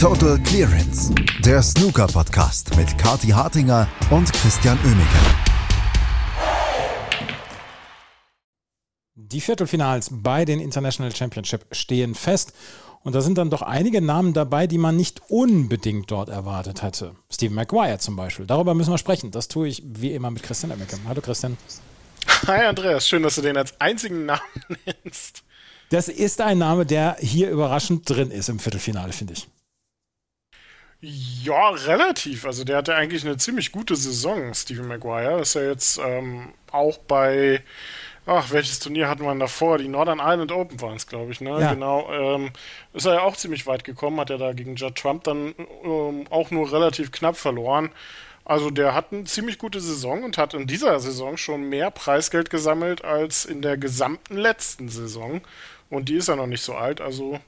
Total Clearance, der Snooker-Podcast mit Kati Hartinger und Christian Oemeke. Die Viertelfinals bei den International Championship stehen fest. Und da sind dann doch einige Namen dabei, die man nicht unbedingt dort erwartet hätte. Steve Maguire zum Beispiel. Darüber müssen wir sprechen. Das tue ich wie immer mit Christian Oemeke. Hallo Christian. Hi Andreas, schön, dass du den als einzigen Namen nennst. Das ist ein Name, der hier überraschend drin ist im Viertelfinale, finde ich. Ja, relativ. Also der hatte eigentlich eine ziemlich gute Saison, Stephen Maguire. Ist ja jetzt ähm, auch bei, ach, welches Turnier hatten wir davor? Die Northern Ireland Open waren es, glaube ich, ne? Ja. Genau. Ähm, ist er ja auch ziemlich weit gekommen, hat er da gegen Judd Trump dann ähm, auch nur relativ knapp verloren. Also der hat eine ziemlich gute Saison und hat in dieser Saison schon mehr Preisgeld gesammelt als in der gesamten letzten Saison. Und die ist ja noch nicht so alt, also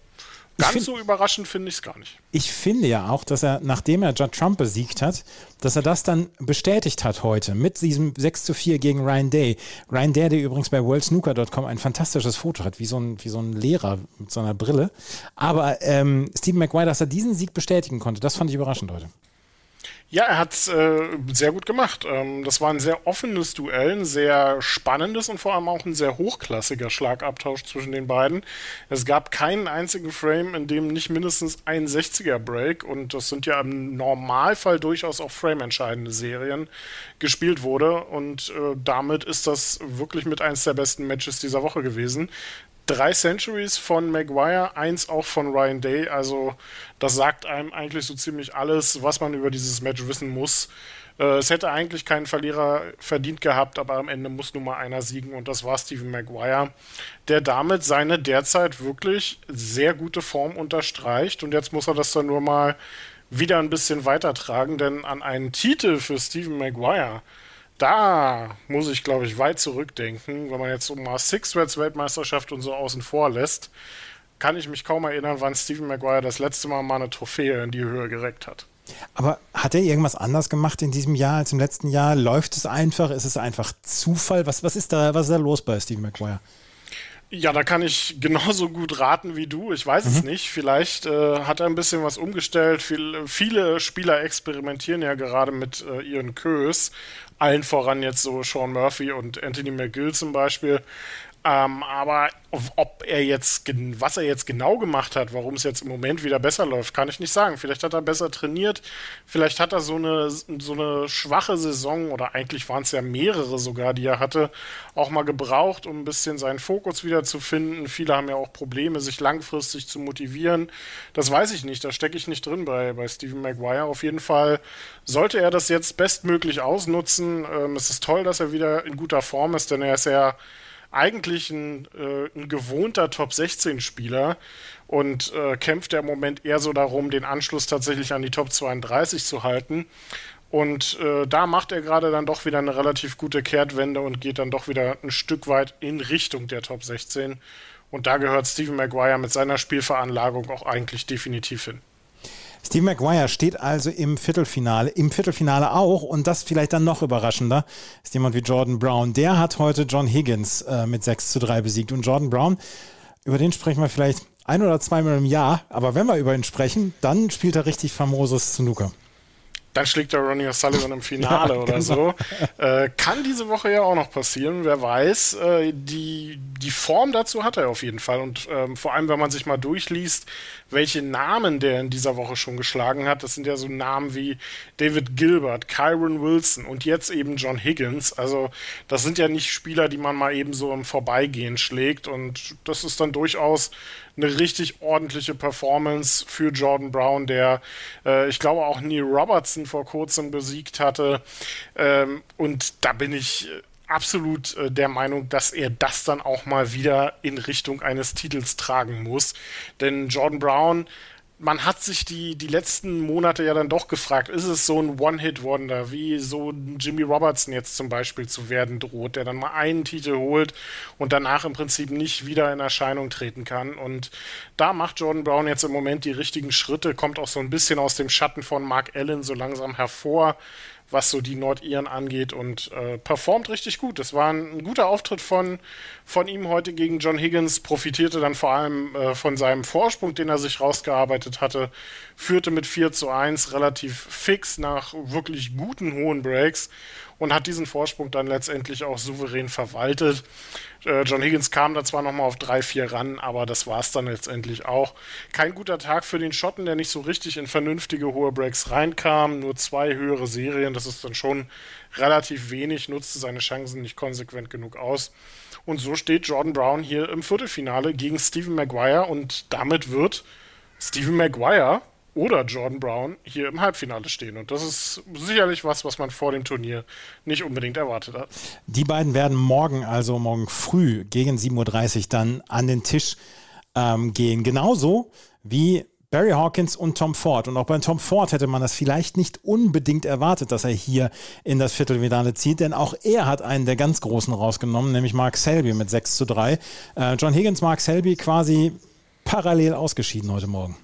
Ganz find, so überraschend finde ich es gar nicht. Ich finde ja auch, dass er, nachdem er Judd Trump besiegt hat, dass er das dann bestätigt hat heute mit diesem 6 zu 4 gegen Ryan Day. Ryan Day, der übrigens bei worldsnooker.com ein fantastisches Foto hat, wie so ein, wie so ein Lehrer mit so einer Brille. Aber ähm, Stephen McGuire, dass er diesen Sieg bestätigen konnte, das fand ich überraschend heute. Ja, er hat es äh, sehr gut gemacht. Ähm, das war ein sehr offenes Duell, ein sehr spannendes und vor allem auch ein sehr hochklassiger Schlagabtausch zwischen den beiden. Es gab keinen einzigen Frame, in dem nicht mindestens ein 60er Break, und das sind ja im Normalfall durchaus auch frame-entscheidende Serien, gespielt wurde. Und äh, damit ist das wirklich mit eins der besten Matches dieser Woche gewesen drei Centuries von Maguire, eins auch von Ryan Day. Also das sagt einem eigentlich so ziemlich alles, was man über dieses Match wissen muss. Äh, es hätte eigentlich keinen Verlierer verdient gehabt, aber am Ende muss nur mal einer siegen und das war Steven Maguire, der damit seine derzeit wirklich sehr gute Form unterstreicht und jetzt muss er das dann nur mal wieder ein bisschen weitertragen, denn an einen Titel für Steven Maguire da muss ich, glaube ich, weit zurückdenken. Wenn man jetzt so mal Six Reds Weltmeisterschaft und so außen vor lässt, kann ich mich kaum erinnern, wann Stephen Maguire das letzte Mal mal eine Trophäe in die Höhe gereckt hat. Aber hat er irgendwas anders gemacht in diesem Jahr als im letzten Jahr? Läuft es einfach? Ist es einfach Zufall? Was, was, ist, da, was ist da los bei Stephen Maguire? Ja, da kann ich genauso gut raten wie du. Ich weiß mhm. es nicht. Vielleicht äh, hat er ein bisschen was umgestellt. Viel, viele Spieler experimentieren ja gerade mit äh, ihren Kös allen voran jetzt so Sean Murphy und Anthony McGill zum Beispiel. Ähm, aber ob er jetzt, was er jetzt genau gemacht hat, warum es jetzt im Moment wieder besser läuft, kann ich nicht sagen. Vielleicht hat er besser trainiert, vielleicht hat er so eine, so eine schwache Saison oder eigentlich waren es ja mehrere sogar, die er hatte, auch mal gebraucht, um ein bisschen seinen Fokus wieder zu finden. Viele haben ja auch Probleme, sich langfristig zu motivieren. Das weiß ich nicht, da stecke ich nicht drin bei, bei Stephen Maguire. Auf jeden Fall sollte er das jetzt bestmöglich ausnutzen. Ähm, es ist toll, dass er wieder in guter Form ist, denn er ist ja eigentlich ein, äh, ein gewohnter Top 16 Spieler und äh, kämpft ja im Moment eher so darum, den Anschluss tatsächlich an die Top 32 zu halten. Und äh, da macht er gerade dann doch wieder eine relativ gute Kehrtwende und geht dann doch wieder ein Stück weit in Richtung der Top 16. Und da gehört Stephen Maguire mit seiner Spielveranlagung auch eigentlich definitiv hin. Steve Maguire steht also im Viertelfinale, im Viertelfinale auch. Und das vielleicht dann noch überraschender ist jemand wie Jordan Brown. Der hat heute John Higgins äh, mit 6 zu 3 besiegt. Und Jordan Brown, über den sprechen wir vielleicht ein oder zweimal im Jahr, aber wenn wir über ihn sprechen, dann spielt er richtig famoses Snooker dann schlägt er Ronnie O'Sullivan im Finale ja, oder genau. so. Äh, kann diese Woche ja auch noch passieren, wer weiß. Äh, die, die Form dazu hat er auf jeden Fall. Und ähm, vor allem, wenn man sich mal durchliest, welche Namen der in dieser Woche schon geschlagen hat, das sind ja so Namen wie David Gilbert, Kyron Wilson und jetzt eben John Higgins. Also das sind ja nicht Spieler, die man mal eben so im Vorbeigehen schlägt. Und das ist dann durchaus eine richtig ordentliche Performance für Jordan Brown, der äh, ich glaube auch Neil Robertson vor kurzem besiegt hatte. Ähm, und da bin ich äh, absolut äh, der Meinung, dass er das dann auch mal wieder in Richtung eines Titels tragen muss. Denn Jordan Brown man hat sich die, die letzten Monate ja dann doch gefragt, ist es so ein One-Hit-Wonder, wie so ein Jimmy Robertson jetzt zum Beispiel zu werden droht, der dann mal einen Titel holt und danach im Prinzip nicht wieder in Erscheinung treten kann. Und da macht Jordan Brown jetzt im Moment die richtigen Schritte, kommt auch so ein bisschen aus dem Schatten von Mark Allen so langsam hervor was so die Nordiren angeht und äh, performt richtig gut. Das war ein, ein, guter Auftritt von, von ihm heute gegen John Higgins, profitierte dann vor allem äh, von seinem Vorsprung, den er sich rausgearbeitet hatte, führte mit 4 zu 1 relativ fix nach wirklich guten hohen Breaks und hat diesen Vorsprung dann letztendlich auch souverän verwaltet. Äh, John Higgins kam da zwar nochmal auf 3-4 ran, aber das war es dann letztendlich auch. Kein guter Tag für den Schotten, der nicht so richtig in vernünftige hohe Breaks reinkam. Nur zwei höhere Serien, das ist dann schon relativ wenig, nutzte seine Chancen nicht konsequent genug aus. Und so steht Jordan Brown hier im Viertelfinale gegen Stephen Maguire und damit wird Stephen Maguire oder Jordan Brown hier im Halbfinale stehen. Und das ist sicherlich was, was man vor dem Turnier nicht unbedingt erwartet hat. Die beiden werden morgen, also morgen früh gegen 7.30 Uhr dann an den Tisch ähm, gehen. Genauso wie Barry Hawkins und Tom Ford. Und auch bei Tom Ford hätte man das vielleicht nicht unbedingt erwartet, dass er hier in das Viertelfinale zieht, denn auch er hat einen der ganz Großen rausgenommen, nämlich Mark Selby mit 6 zu 3. Äh, John Higgins, Mark Selby quasi parallel ausgeschieden heute Morgen.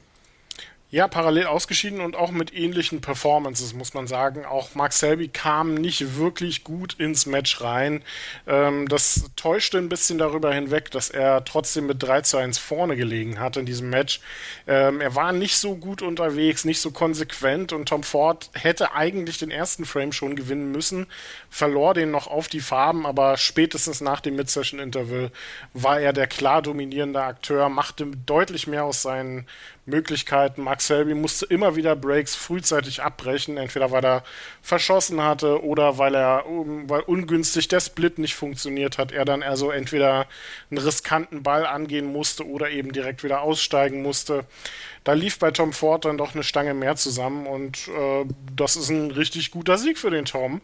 Ja, parallel ausgeschieden und auch mit ähnlichen Performances, muss man sagen. Auch Mark Selby kam nicht wirklich gut ins Match rein. Ähm, das täuschte ein bisschen darüber hinweg, dass er trotzdem mit 3 zu 1 vorne gelegen hat in diesem Match. Ähm, er war nicht so gut unterwegs, nicht so konsequent und Tom Ford hätte eigentlich den ersten Frame schon gewinnen müssen, verlor den noch auf die Farben, aber spätestens nach dem Mid-Session-Interval war er der klar dominierende Akteur, machte deutlich mehr aus seinen Möglichkeiten. Mark Selby musste immer wieder Breaks frühzeitig abbrechen, entweder weil er verschossen hatte oder weil er weil ungünstig der Split nicht funktioniert hat. Er dann also entweder einen riskanten Ball angehen musste oder eben direkt wieder aussteigen musste. Da lief bei Tom Ford dann doch eine Stange mehr zusammen und äh, das ist ein richtig guter Sieg für den Tom.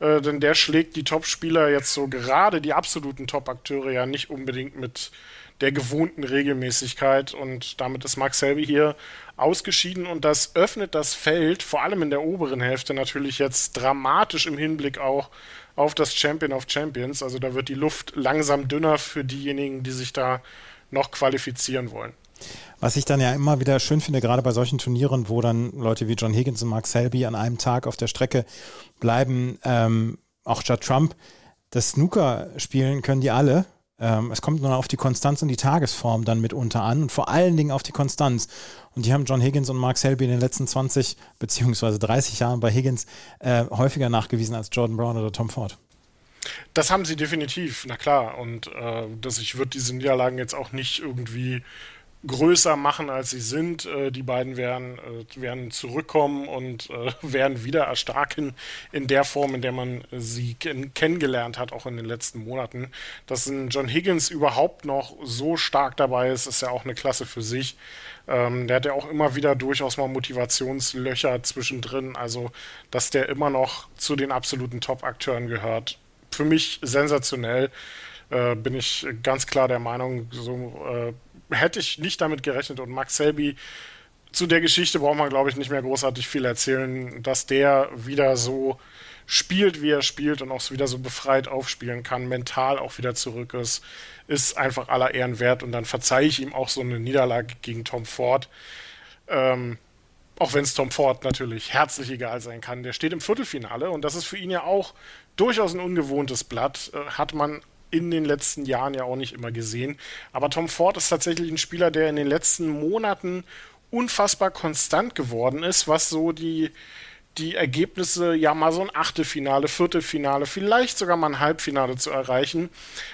Äh, denn der schlägt die Top-Spieler jetzt so gerade die absoluten Top-Akteure ja nicht unbedingt mit der gewohnten Regelmäßigkeit und damit ist Mark Selby hier ausgeschieden und das öffnet das Feld, vor allem in der oberen Hälfte natürlich jetzt dramatisch im Hinblick auch auf das Champion of Champions. Also da wird die Luft langsam dünner für diejenigen, die sich da noch qualifizieren wollen. Was ich dann ja immer wieder schön finde, gerade bei solchen Turnieren, wo dann Leute wie John Higgins und Mark Selby an einem Tag auf der Strecke bleiben, ähm, auch Judd Trump, das Snooker spielen können die alle. Ähm, es kommt nur auf die Konstanz und die Tagesform dann mitunter an und vor allen Dingen auf die Konstanz. Und die haben John Higgins und Mark Selby in den letzten 20 beziehungsweise 30 Jahren bei Higgins äh, häufiger nachgewiesen als Jordan Brown oder Tom Ford. Das haben sie definitiv, na klar. Und äh, dass ich würde diese Niederlagen jetzt auch nicht irgendwie größer machen, als sie sind. Äh, die beiden werden, äh, werden zurückkommen und äh, werden wieder erstarken in der Form, in der man sie ken kennengelernt hat, auch in den letzten Monaten. Dass ein John Higgins überhaupt noch so stark dabei ist, ist ja auch eine Klasse für sich. Ähm, der hat ja auch immer wieder durchaus mal Motivationslöcher zwischendrin. Also, dass der immer noch zu den absoluten Top-Akteuren gehört. Für mich sensationell. Äh, bin ich ganz klar der Meinung, so äh, hätte ich nicht damit gerechnet. Und Max Selby, zu der Geschichte braucht man, glaube ich, nicht mehr großartig viel erzählen, dass der wieder so spielt, wie er spielt und auch wieder so befreit aufspielen kann, mental auch wieder zurück ist, ist einfach aller Ehren wert. Und dann verzeihe ich ihm auch so eine Niederlage gegen Tom Ford. Ähm, auch wenn es Tom Ford natürlich herzlich egal sein kann. Der steht im Viertelfinale und das ist für ihn ja auch durchaus ein ungewohntes Blatt. Äh, hat man in den letzten Jahren ja auch nicht immer gesehen. Aber Tom Ford ist tatsächlich ein Spieler, der in den letzten Monaten unfassbar konstant geworden ist, was so die, die Ergebnisse, ja mal so ein Achtelfinale, Viertelfinale, vielleicht sogar mal ein Halbfinale zu erreichen.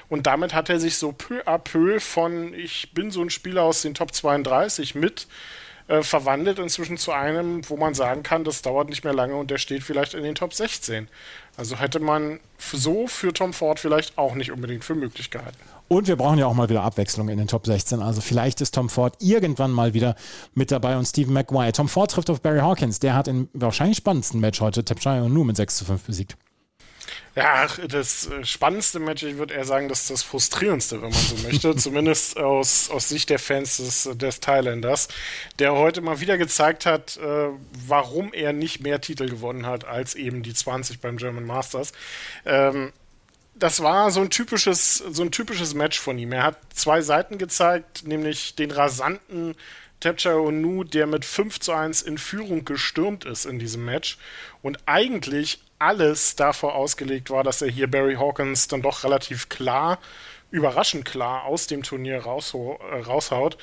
Und damit hat er sich so peu à peu von, ich bin so ein Spieler aus den Top 32 mit äh, verwandelt inzwischen zu einem, wo man sagen kann, das dauert nicht mehr lange und der steht vielleicht in den Top 16. Also hätte man so für Tom Ford vielleicht auch nicht unbedingt für möglich gehalten. Und wir brauchen ja auch mal wieder Abwechslung in den Top 16. Also vielleicht ist Tom Ford irgendwann mal wieder mit dabei und Stephen Maguire. Tom Ford trifft auf Barry Hawkins. Der hat im wahrscheinlich spannendsten Match heute Tapshire und nur mit 6 zu 5 besiegt. Ja, das äh, spannendste Match, ich würde eher sagen, das ist das frustrierendste, wenn man so möchte. Zumindest aus, aus Sicht der Fans des, des Thailänders, der heute mal wieder gezeigt hat, äh, warum er nicht mehr Titel gewonnen hat als eben die 20 beim German Masters. Ähm, das war so ein typisches, so ein typisches Match von ihm. Er hat zwei Seiten gezeigt, nämlich den rasanten Tapcha Onu, der mit 5 zu 1 in Führung gestürmt ist in diesem Match und eigentlich alles davor ausgelegt war, dass er hier Barry Hawkins dann doch relativ klar überraschend klar aus dem Turnier äh, raushaut.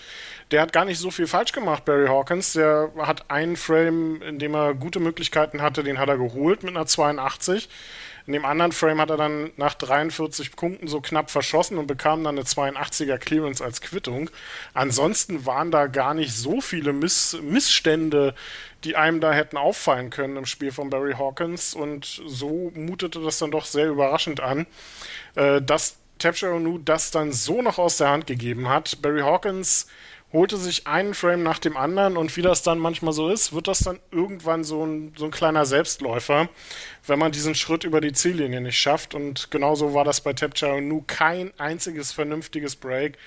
Der hat gar nicht so viel falsch gemacht, Barry Hawkins. Der hat einen Frame, in dem er gute Möglichkeiten hatte, den hat er geholt mit einer 82. In dem anderen Frame hat er dann nach 43 Punkten so knapp verschossen und bekam dann eine 82er Clearance als Quittung. Ansonsten waren da gar nicht so viele Miss Missstände, die einem da hätten auffallen können im Spiel von Barry Hawkins und so mutete das dann doch sehr überraschend an, äh, dass Tapshire Nu das dann so noch aus der Hand gegeben hat. Barry Hawkins holte sich einen Frame nach dem anderen und wie das dann manchmal so ist, wird das dann irgendwann so ein, so ein kleiner Selbstläufer, wenn man diesen Schritt über die Ziellinie nicht schafft. Und genauso war das bei Tapchara Nu kein einziges vernünftiges Break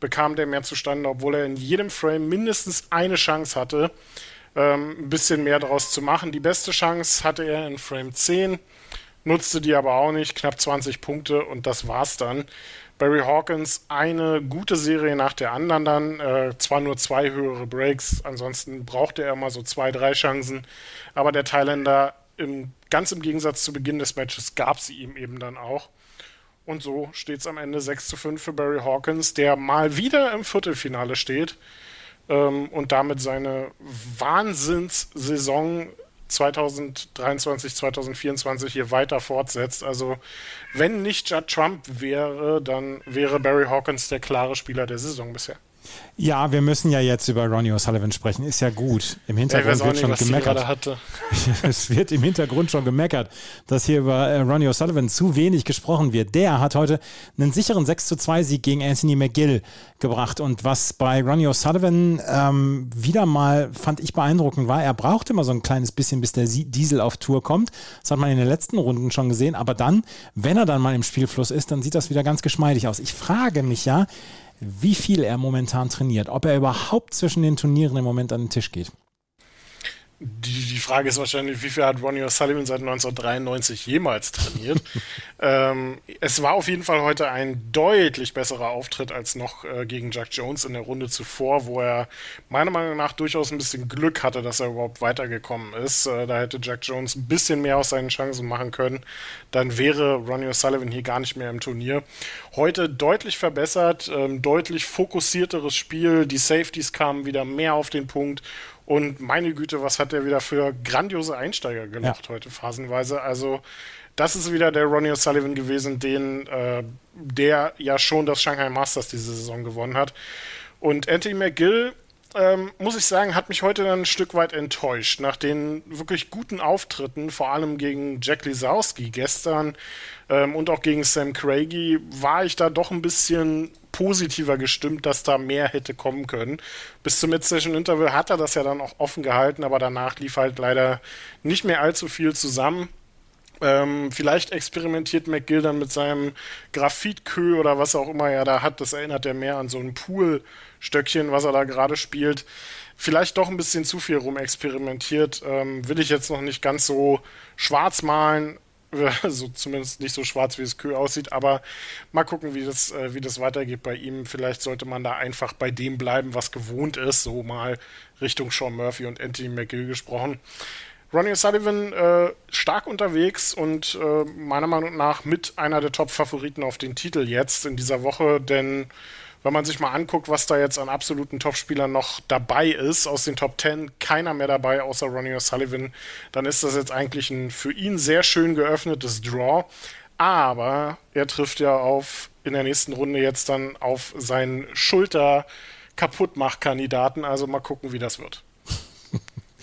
bekam der mehr zustande, obwohl er in jedem Frame mindestens eine Chance hatte, ähm, ein bisschen mehr daraus zu machen. Die beste Chance hatte er in Frame 10 nutzte die aber auch nicht, knapp 20 Punkte und das war's dann. Barry Hawkins eine gute Serie nach der anderen dann, äh, zwar nur zwei höhere Breaks, ansonsten brauchte er immer so zwei, drei Chancen, aber der Thailänder im, ganz im Gegensatz zu Beginn des Matches gab sie ihm eben dann auch. Und so steht es am Ende 6 zu 5 für Barry Hawkins, der mal wieder im Viertelfinale steht ähm, und damit seine Wahnsinnssaison 2023, 2024 hier weiter fortsetzt. Also wenn nicht Judd Trump wäre, dann wäre Barry Hawkins der klare Spieler der Saison bisher. Ja, wir müssen ja jetzt über Ronnie O'Sullivan sprechen. Ist ja gut. Im Hintergrund wird nicht, schon gemeckert. es wird im Hintergrund schon gemeckert, dass hier über äh, Ronnie O'Sullivan zu wenig gesprochen wird. Der hat heute einen sicheren 6 zu 2 Sieg gegen Anthony McGill gebracht. Und was bei Ronnie O'Sullivan ähm, wieder mal, fand ich beeindruckend war, er braucht immer so ein kleines bisschen, bis der Diesel auf Tour kommt. Das hat man in den letzten Runden schon gesehen. Aber dann, wenn er dann mal im Spielfluss ist, dann sieht das wieder ganz geschmeidig aus. Ich frage mich ja, wie viel er momentan trainiert, ob er überhaupt zwischen den Turnieren im Moment an den Tisch geht. Die, die Frage ist wahrscheinlich, wie viel hat Ronnie O'Sullivan seit 1993 jemals trainiert? ähm, es war auf jeden Fall heute ein deutlich besserer Auftritt als noch äh, gegen Jack Jones in der Runde zuvor, wo er meiner Meinung nach durchaus ein bisschen Glück hatte, dass er überhaupt weitergekommen ist. Äh, da hätte Jack Jones ein bisschen mehr aus seinen Chancen machen können. Dann wäre Ronnie O'Sullivan hier gar nicht mehr im Turnier. Heute deutlich verbessert, ähm, deutlich fokussierteres Spiel. Die Safeties kamen wieder mehr auf den Punkt und meine Güte, was hat der wieder für grandiose Einsteiger gemacht ja. heute phasenweise. Also das ist wieder der Ronnie O'Sullivan gewesen, den äh, der ja schon das Shanghai Masters diese Saison gewonnen hat. Und Anthony McGill, ähm, muss ich sagen, hat mich heute dann ein Stück weit enttäuscht. Nach den wirklich guten Auftritten, vor allem gegen Jack Lisowski gestern ähm, und auch gegen Sam Craigie, war ich da doch ein bisschen positiver gestimmt, dass da mehr hätte kommen können. Bis zum Mid-Session-Interview hat er das ja dann auch offen gehalten, aber danach lief halt leider nicht mehr allzu viel zusammen. Ähm, vielleicht experimentiert McGill dann mit seinem Graphitkö oder was auch immer er da hat. Das erinnert er mehr an so ein Poolstöckchen, was er da gerade spielt. Vielleicht doch ein bisschen zu viel rumexperimentiert. Ähm, will ich jetzt noch nicht ganz so schwarz malen. also zumindest nicht so schwarz, wie es Kö aussieht, aber mal gucken, wie das, äh, wie das weitergeht bei ihm. Vielleicht sollte man da einfach bei dem bleiben, was gewohnt ist, so mal Richtung Sean Murphy und Anthony McGill gesprochen. Ronnie Sullivan äh, stark unterwegs und äh, meiner Meinung nach mit einer der Top-Favoriten auf den Titel jetzt in dieser Woche, denn wenn man sich mal anguckt, was da jetzt an absoluten Topspielern noch dabei ist, aus den Top 10 keiner mehr dabei, außer Ronnie O'Sullivan, dann ist das jetzt eigentlich ein für ihn sehr schön geöffnetes Draw. Aber er trifft ja auf in der nächsten Runde jetzt dann auf seinen Schulter Kaputtmachkandidaten. Also mal gucken, wie das wird.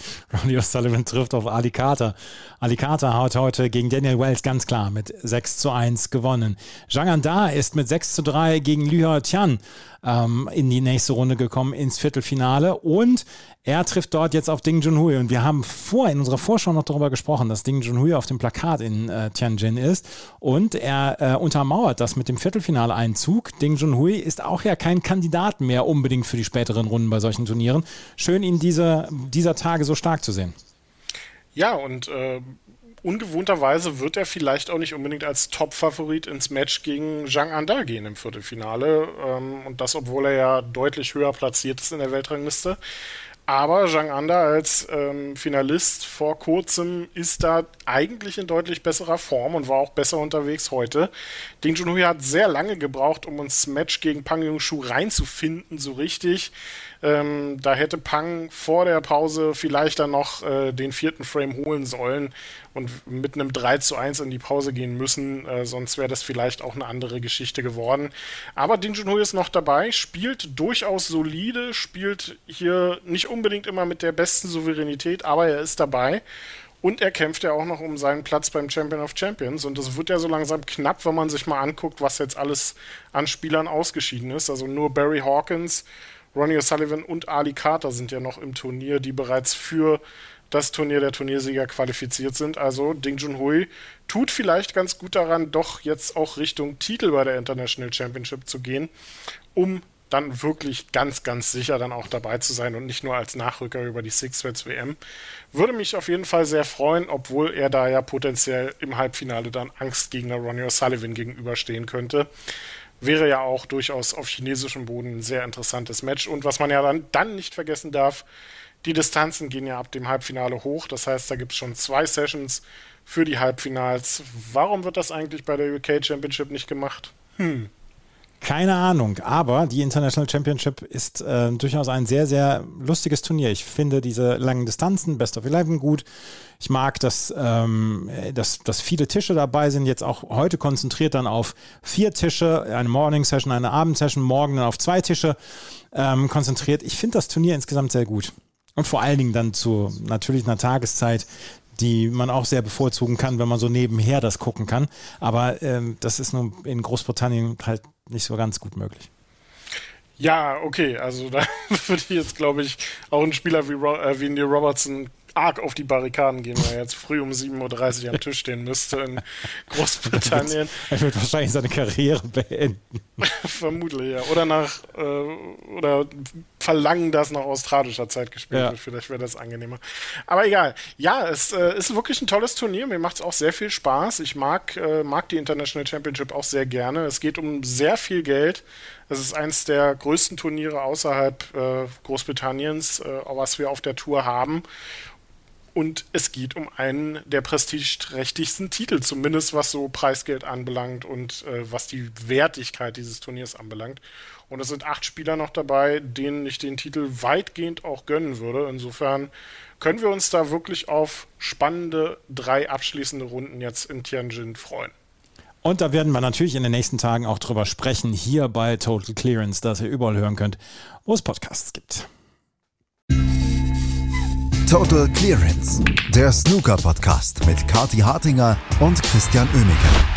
Ronnie O'Sullivan trifft auf Ali Carter. Ali Carter hat heute gegen Daniel Wells ganz klar mit 6 zu 1 gewonnen. Zhang Anda ist mit 6 zu 3 gegen Lü Tian ähm, in die nächste Runde gekommen, ins Viertelfinale. Und er trifft dort jetzt auf Ding Junhui. Und wir haben vor in unserer Vorschau noch darüber gesprochen, dass Ding Junhui auf dem Plakat in äh, Tianjin ist. Und er äh, untermauert das mit dem Viertelfinaleinzug. Ding Junhui ist auch ja kein Kandidat mehr unbedingt für die späteren Runden bei solchen Turnieren. Schön, ihn diese, dieser Tage so stark zu sehen. Ja, und äh, ungewohnterweise wird er vielleicht auch nicht unbedingt als Top-Favorit ins Match gegen Zhang Anda gehen im Viertelfinale. Ähm, und das, obwohl er ja deutlich höher platziert ist in der Weltrangliste. Aber Zhang Anda als ähm, Finalist vor kurzem ist da eigentlich in deutlich besserer Form und war auch besser unterwegs heute. Ding Junhui hat sehr lange gebraucht, um uns Match gegen Pang Yung-Shu reinzufinden, so richtig. Ähm, da hätte Pang vor der Pause vielleicht dann noch äh, den vierten Frame holen sollen und mit einem 3 zu 1 in die Pause gehen müssen, äh, sonst wäre das vielleicht auch eine andere Geschichte geworden. Aber Ding Junhui ist noch dabei, spielt durchaus solide, spielt hier nicht unbedingt immer mit der besten Souveränität, aber er ist dabei. Und er kämpft ja auch noch um seinen Platz beim Champion of Champions. Und das wird ja so langsam knapp, wenn man sich mal anguckt, was jetzt alles an Spielern ausgeschieden ist. Also nur Barry Hawkins, Ronnie O'Sullivan und Ali Carter sind ja noch im Turnier, die bereits für das Turnier der Turniersieger qualifiziert sind. Also Ding Junhui tut vielleicht ganz gut daran, doch jetzt auch Richtung Titel bei der International Championship zu gehen, um dann wirklich ganz, ganz sicher dann auch dabei zu sein und nicht nur als Nachrücker über die Six Sweats WM. Würde mich auf jeden Fall sehr freuen, obwohl er da ja potenziell im Halbfinale dann Angstgegner Ronnie O'Sullivan gegenüberstehen könnte. Wäre ja auch durchaus auf chinesischem Boden ein sehr interessantes Match. Und was man ja dann, dann nicht vergessen darf, die Distanzen gehen ja ab dem Halbfinale hoch. Das heißt, da gibt es schon zwei Sessions für die Halbfinals. Warum wird das eigentlich bei der UK Championship nicht gemacht? Hm. Keine Ahnung, aber die International Championship ist äh, durchaus ein sehr, sehr lustiges Turnier. Ich finde diese langen Distanzen, Best of Eleven gut. Ich mag, dass, ähm, dass, dass viele Tische dabei sind, jetzt auch heute konzentriert dann auf vier Tische, eine Morning Session, eine Abendsession, morgen dann auf zwei Tische ähm, konzentriert. Ich finde das Turnier insgesamt sehr gut. Und vor allen Dingen dann zu natürlich einer Tageszeit, die man auch sehr bevorzugen kann, wenn man so nebenher das gucken kann. Aber ähm, das ist nun in Großbritannien halt nicht so ganz gut möglich. Ja, okay, also da würde ich jetzt, glaube ich, auch ein Spieler wie, äh, wie Neil Robertson arg auf die Barrikaden gehen, weil er jetzt früh um 7.30 Uhr am Tisch stehen müsste in Großbritannien. er wird wahrscheinlich seine Karriere beenden. Vermutlich, ja. Oder nach äh, oder verlangen, dass nach australischer Zeit gespielt ja. wird. Vielleicht wäre das angenehmer. Aber egal. Ja, es äh, ist wirklich ein tolles Turnier. Mir macht es auch sehr viel Spaß. Ich mag, äh, mag die International Championship auch sehr gerne. Es geht um sehr viel Geld. Es ist eines der größten Turniere außerhalb äh, Großbritanniens, äh, was wir auf der Tour haben. Und es geht um einen der prestigeträchtigsten Titel, zumindest was so Preisgeld anbelangt und äh, was die Wertigkeit dieses Turniers anbelangt. Und es sind acht Spieler noch dabei, denen ich den Titel weitgehend auch gönnen würde. Insofern können wir uns da wirklich auf spannende drei abschließende Runden jetzt in Tianjin freuen. Und da werden wir natürlich in den nächsten Tagen auch drüber sprechen, hier bei Total Clearance, dass ihr überall hören könnt, wo es Podcasts gibt. Total Clearance, der Snooker-Podcast mit Kati Hartinger und Christian Oemeke.